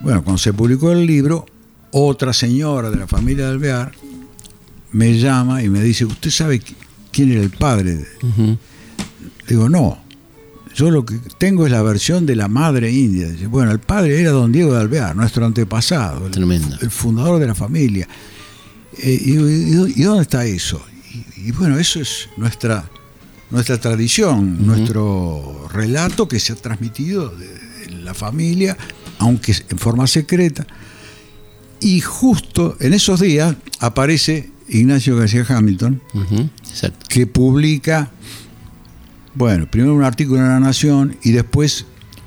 bueno, cuando se publicó el libro, otra señora de la familia de Alvear me llama y me dice, ¿usted sabe qui- quién era el padre? Digo, no. Yo lo que tengo es la versión de la madre india. Bueno, el padre era don Diego de Alvear, nuestro antepasado, el, Tremendo. el fundador de la familia. Eh, y, y- y dónde está eso? Y, y bueno, eso es nuestra, nuestra tradición, nuestro relato que se ha transmitido de, de la familia, aunque en forma secreta. Y justo en esos días aparece Ignacio García Hamilton, que publica, bueno, primero un artículo en La Nación y después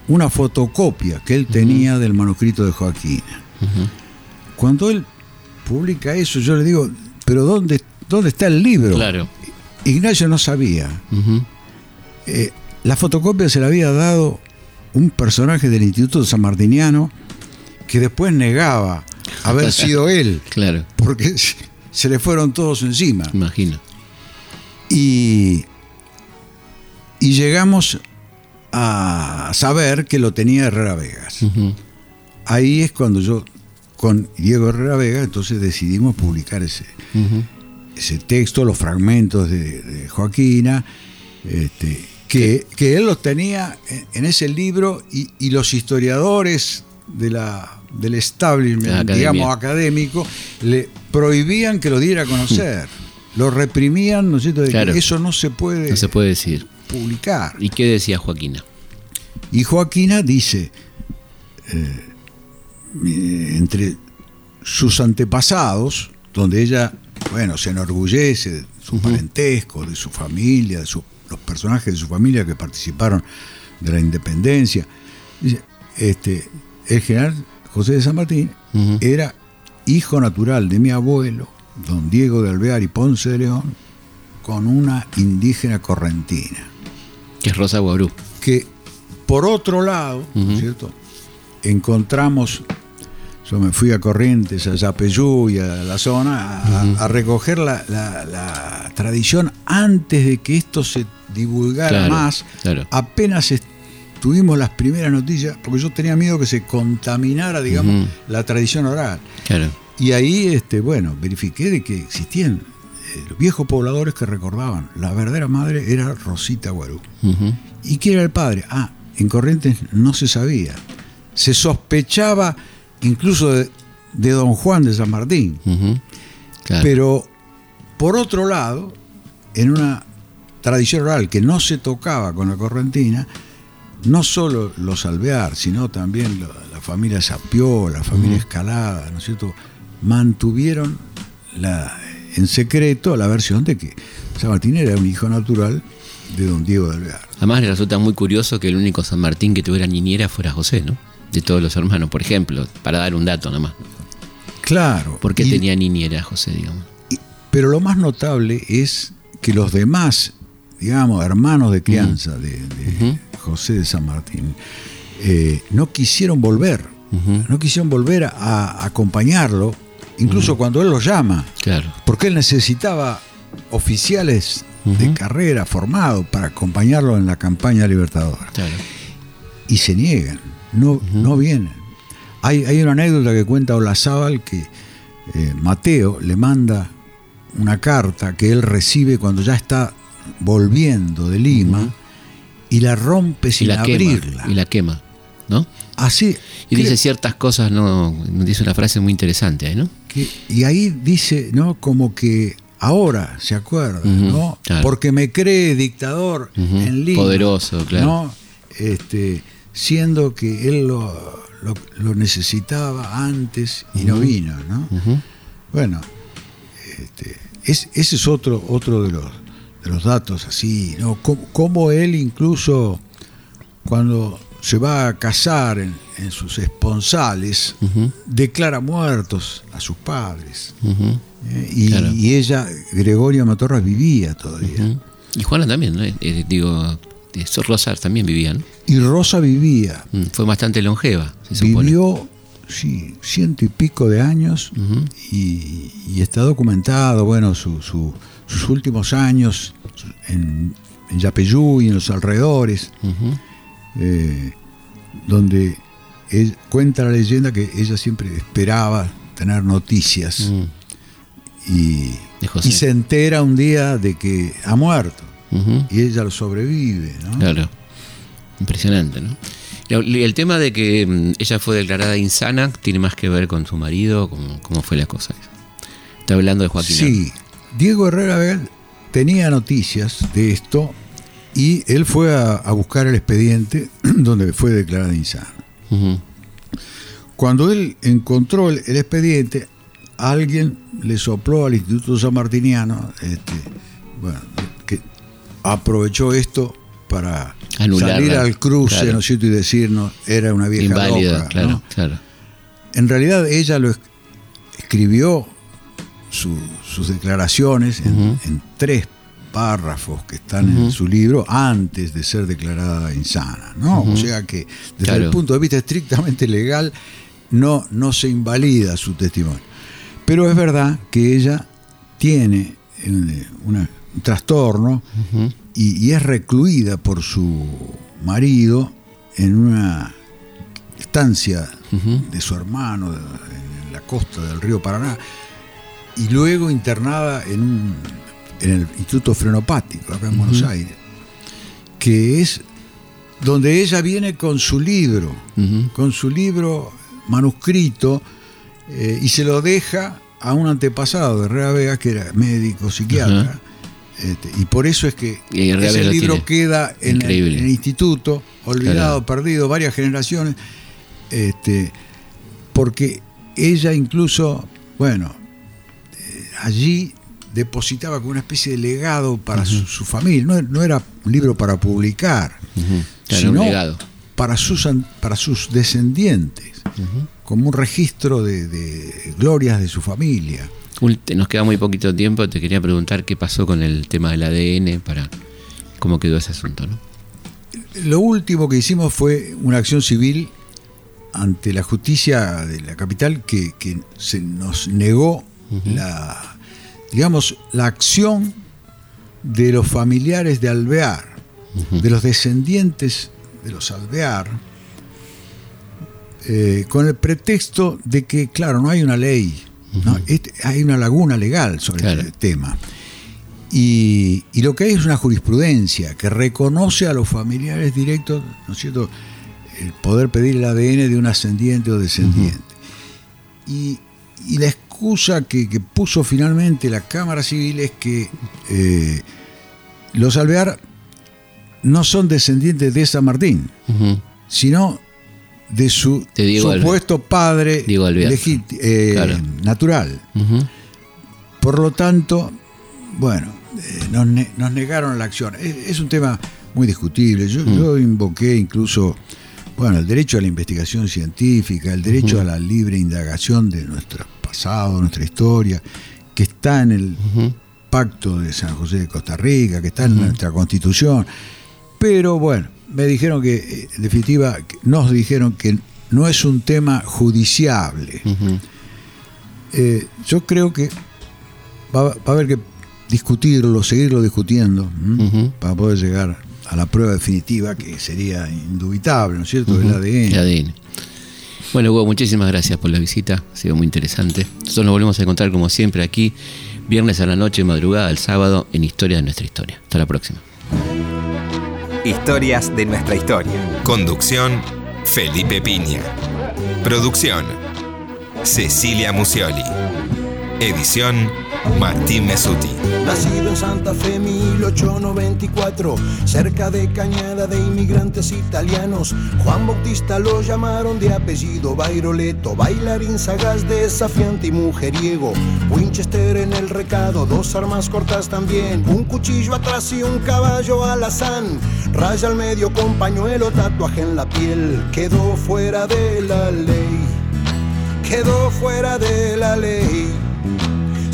una fotocopia que él tenía del manuscrito de Joaquina. Ujú. Cuando él publica eso, yo le digo, pero ¿dónde, dónde está el libro? Claro. Ignacio no sabía. Eh, la fotocopia se la había dado un personaje del Instituto San Martiniano que después negaba haber (laughs) sido él, Claro. porque se- se le fueron todos encima. Imagino. Y, y llegamos a saber que lo tenía Herrera Vegas. Ahí es cuando yo, con Diego Herrera Vegas, entonces decidimos publicar ese, ese texto, los fragmentos de, de Joaquina, este, que, que él los tenía en, en ese libro y, y los historiadores de la, del establishment, digamos, académico, le prohibían que lo diera a conocer. (laughs) Lo reprimían, ¿no es cierto? Claro. eso no se puede No se puede decir. Publicar. ¿Y qué decía Joaquina? Y Joaquina dice, eh, entre sus antepasados, donde ella, bueno, se enorgullece de su parentesco, de su familia, de su- los personajes de su familia que participaron de la independencia, este, el general José de San Martín era hijo natural de mi abuelo, don Diego de Alvear y Ponce de León, con una indígena correntina Que es Rosa Guabrú. que por otro lado, ¿no es Ujú. ¿cierto? Encontramos, yo me fui a Corrientes, a Yapeyú y a la zona a, a recoger la, la- la tradición antes de que esto se divulgara Claro, más. claro. Apenas tuvimos las primeras noticias, porque yo tenía miedo que se contaminara, digamos, la tradición oral. Claro. Y ahí, este, bueno, verifiqué de que existían los viejos pobladores que recordaban, la verdadera madre era Rosita Guarú. ¿Y quién era el padre? Ah, en Corrientes no se sabía. Se sospechaba incluso de, de don Juan de San Martín. Claro. Pero, por otro lado, en una tradición oral que no se tocaba con la correntina, no solo los Alvear, sino también la, la familia Sapió, la familia Escalada, ¿no es cierto? Mantuvieron la, en secreto la versión de que San Martín era un hijo natural de don Diego de Alvear. Además, le resulta muy curioso que el único San Martín que tuviera niñera fuera José, ¿no? De todos los hermanos, por ejemplo, para dar un dato nomás. Claro. Porque y- tenía niñera José, digamos. y- pero lo más notable es que los demás, digamos, hermanos de crianza de. José de San Martín, eh, no quisieron volver, no quisieron volver a, a acompañarlo, incluso cuando él los llama, Claro. porque él necesitaba oficiales de carrera formados para acompañarlo en la campaña libertadora. Claro. Y se niegan, no, no vienen. Hay, hay una anécdota que cuenta Olazábal que eh, Mateo le manda una carta que él recibe cuando ya está volviendo de Lima y la rompe Y sin la abrirla. quema. Y la quema, ¿no? Así. Y dice ciertas cosas, no, dice una frase muy interesante, ¿eh, ¿no? Que- y ahí dice, ¿no? Como que ahora se acuerda, ¿no? claro. Porque me cree dictador en Lima. poderoso, claro. ¿no? Este, siendo que él lo, lo- lo necesitaba antes y no vino, ¿no? Bueno, este, es- ese es otro, otro de los, de los datos así, ¿no? Cómo, cómo él incluso cuando se va a casar en, en sus esponsales, declara muertos a sus padres. ¿eh? Y, Claro. y ella, Gregoria Matorras, vivía todavía. Y Juana también, ¿no? Eh, digo, eh, Rosa también vivía, ¿no? Y Rosa vivía, Mm, Fue bastante longeva, se supone. vivió, sí, ciento y pico de años y, y está documentado, bueno, su- su- sus últimos años en, en Yapeyú y en los alrededores. Eh, donde él- cuenta la leyenda que ella siempre esperaba tener noticias Mm. y, se entera un día de que ha muerto y ella lo sobrevive, ¿no? Claro. Impresionante, ¿no? El tema de que mm, ella fue declarada insana tiene más que ver con su marido, con cómo fue la cosa. Está hablando de Joaquín. Sí, Diego Herrera Vega tenía noticias de esto y él fue a, a buscar el expediente (clears throat) donde fue declarada insana. Cuando él encontró el, el expediente, alguien le sopló al Instituto San Martiniano, este, bueno, que aprovechó esto para Anularla, salir al cruce, claro. ¿no es cierto? Y decirnos, era una vieja Inválida, loca, claro, ¿no? claro. En realidad ella lo es- escribió su- sus declaraciones en, Ujú. en tres párrafos que están en su libro antes de ser declarada insana, ¿no? O sea que desde Claro. el punto de vista estrictamente legal no, no se invalida su testimonio. Pero es verdad que ella tiene eh, una- un trastorno y, y es recluida por su marido en una estancia de su hermano en la costa del río Paraná y luego internada en, un- en el Instituto Frenopático acá en Buenos Aires, que es donde ella viene con su libro, con su libro manuscrito eh, y se lo deja a un antepasado de Herrera Vega que era médico, psiquiatra. Este, y por eso es que ese libro queda en el, Increíble. en el instituto, olvidado, Claro. perdido, varias generaciones, este, porque ella incluso, bueno, eh, allí depositaba como una especie de legado para su, su familia. No, no era un libro para publicar. Claro, un sino legado. para sus, para sus descendientes, como un registro de, de glorias de su familia. Nos queda muy poquito tiempo. Te quería preguntar qué pasó con el tema del ADN para cómo quedó ese asunto, ¿no? Lo último que hicimos fue una acción civil ante la justicia de la capital que, que se nos negó la, digamos, la acción de los familiares de Alvear, de los descendientes de los Alvear, eh, con el pretexto de que, claro, no hay una ley, ¿no? Este- hay una laguna legal sobre Claro. este tema. Y, y lo que hay es una jurisprudencia que reconoce a los familiares directos, ¿no es cierto?, el poder pedir el ADN de un ascendiente o descendiente. y, y la excusa que, que puso finalmente la Cámara Civil es que eh, los Alvear no son descendientes de San Martín, sino de su Alvear. supuesto padre eh, Claro. natural. Por lo tanto, bueno, eh, nos, ne- nos negaron la acción. Es, es un tema muy discutible. Yo, yo invoqué incluso, bueno, el derecho a la investigación científica, el derecho a la libre indagación de nuestro pasado, nuestra historia, que está en el pacto de San José de Costa Rica, que está en nuestra constitución. Pero bueno, me dijeron que, eh, en definitiva, nos dijeron que no es un tema judiciable. Eh, yo creo que va, va a haber que discutirlo, seguirlo discutiendo, para poder llegar a la prueba definitiva que sería indubitable, ¿no es cierto?, del. ADN. El ADN. Bueno, Hugo, muchísimas gracias por la visita. Ha sido muy interesante. Nosotros nos volvemos a encontrar como siempre aquí, viernes a la noche, madrugada, el sábado, en Historia de nuestra historia. Hasta la próxima. Historias de nuestra historia. Conducción, Felipe Piña. Producción, Cecilia Musioli. Edición, Martín Mesuti. Nacido en Santa Fe 1894, cerca de Cañada de inmigrantes italianos, Juan Bautista lo llamaron de apellido Bairoleto, bailarín sagaz, desafiante y mujeriego. Winchester en el recado, dos armas cortas también, un cuchillo atrás y un caballo alazán. Raya al medio con pañuelo, tatuaje en la piel, quedó fuera de la ley, quedó fuera de la ley.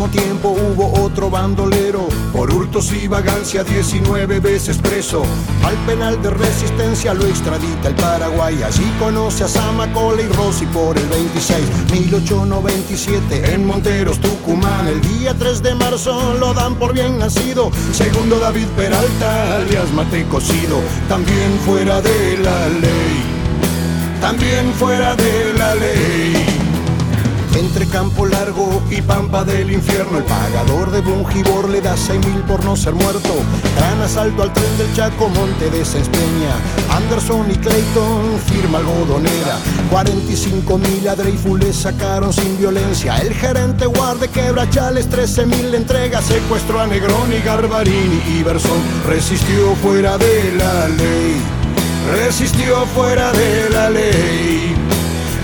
Mismo tiempo hubo otro bandolero, por hurtos y vagancia 19 veces preso. Al penal de resistencia lo extradita el Paraguay, allí conoce a Samacola y Rossi por el 26, 1897 en Monteros, Tucumán. El día 3 de marzo lo dan por bien nacido, segundo David Peralta, alias Mate Cocido, también fuera de la ley, también fuera de la ley. Entre Campo Largo y Pampa del Infierno, el pagador de Bungibor le da seis mil por no ser muerto. Gran asalto al tren del Chaco, Monte de Sespeña. Anderson y Clayton, firma algodonera. 45 mil a Dreyfus le sacaron sin violencia. El gerente guarde quebrachales, 13 mil entrega. Secuestró a Negroni, Garbarini y Bersón. Resistió fuera de la ley. Resistió fuera de la ley.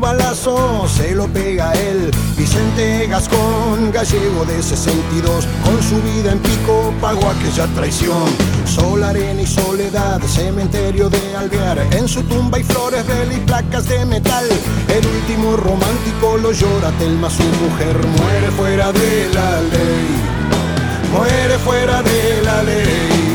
Balazo se lo pega él. Vicente Gascón, gallego de 62, con su vida en pico pagó aquella traición. Sol, arena y soledad, cementerio de Alvear. En su tumba hay flores, vela y placas de metal. El último romántico lo llora Telma, su mujer muere fuera de la ley. Muere fuera de la ley.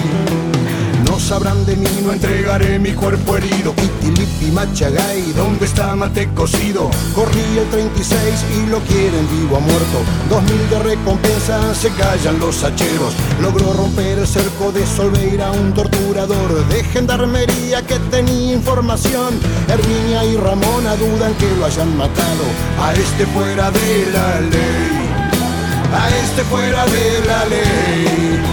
Sabrán de mí, no entregaré mi cuerpo herido. Pitilipi Machagay, ¿dónde está Mate cocido? Corrí el 36 y lo quieren vivo a muerto. Dos mil de recompensa, se callan los hacheros. Logró romper el cerco de Solveira, un torturador de gendarmería que tenía información. Herminia y Ramona dudan que lo hayan matado. A este fuera de la ley. A este fuera de la ley.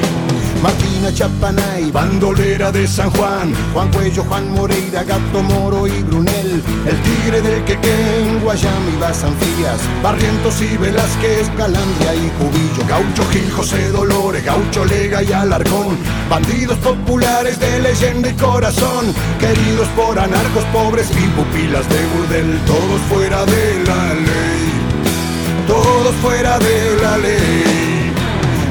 Chapanay, bandolera de San Juan, Juan Cuello, Juan Moreira, Gato Moro y Brunel, el tigre del Quequén, Guayama y Basanfías, Barrientos y Velázquez, Calandria y Cubillo, Gaucho Gil, José Dolores, Gaucho Lega y Alarcón, bandidos populares de leyenda y corazón, queridos por anarcos pobres y pupilas de burdel, todos fuera de la ley, todos fuera de la ley.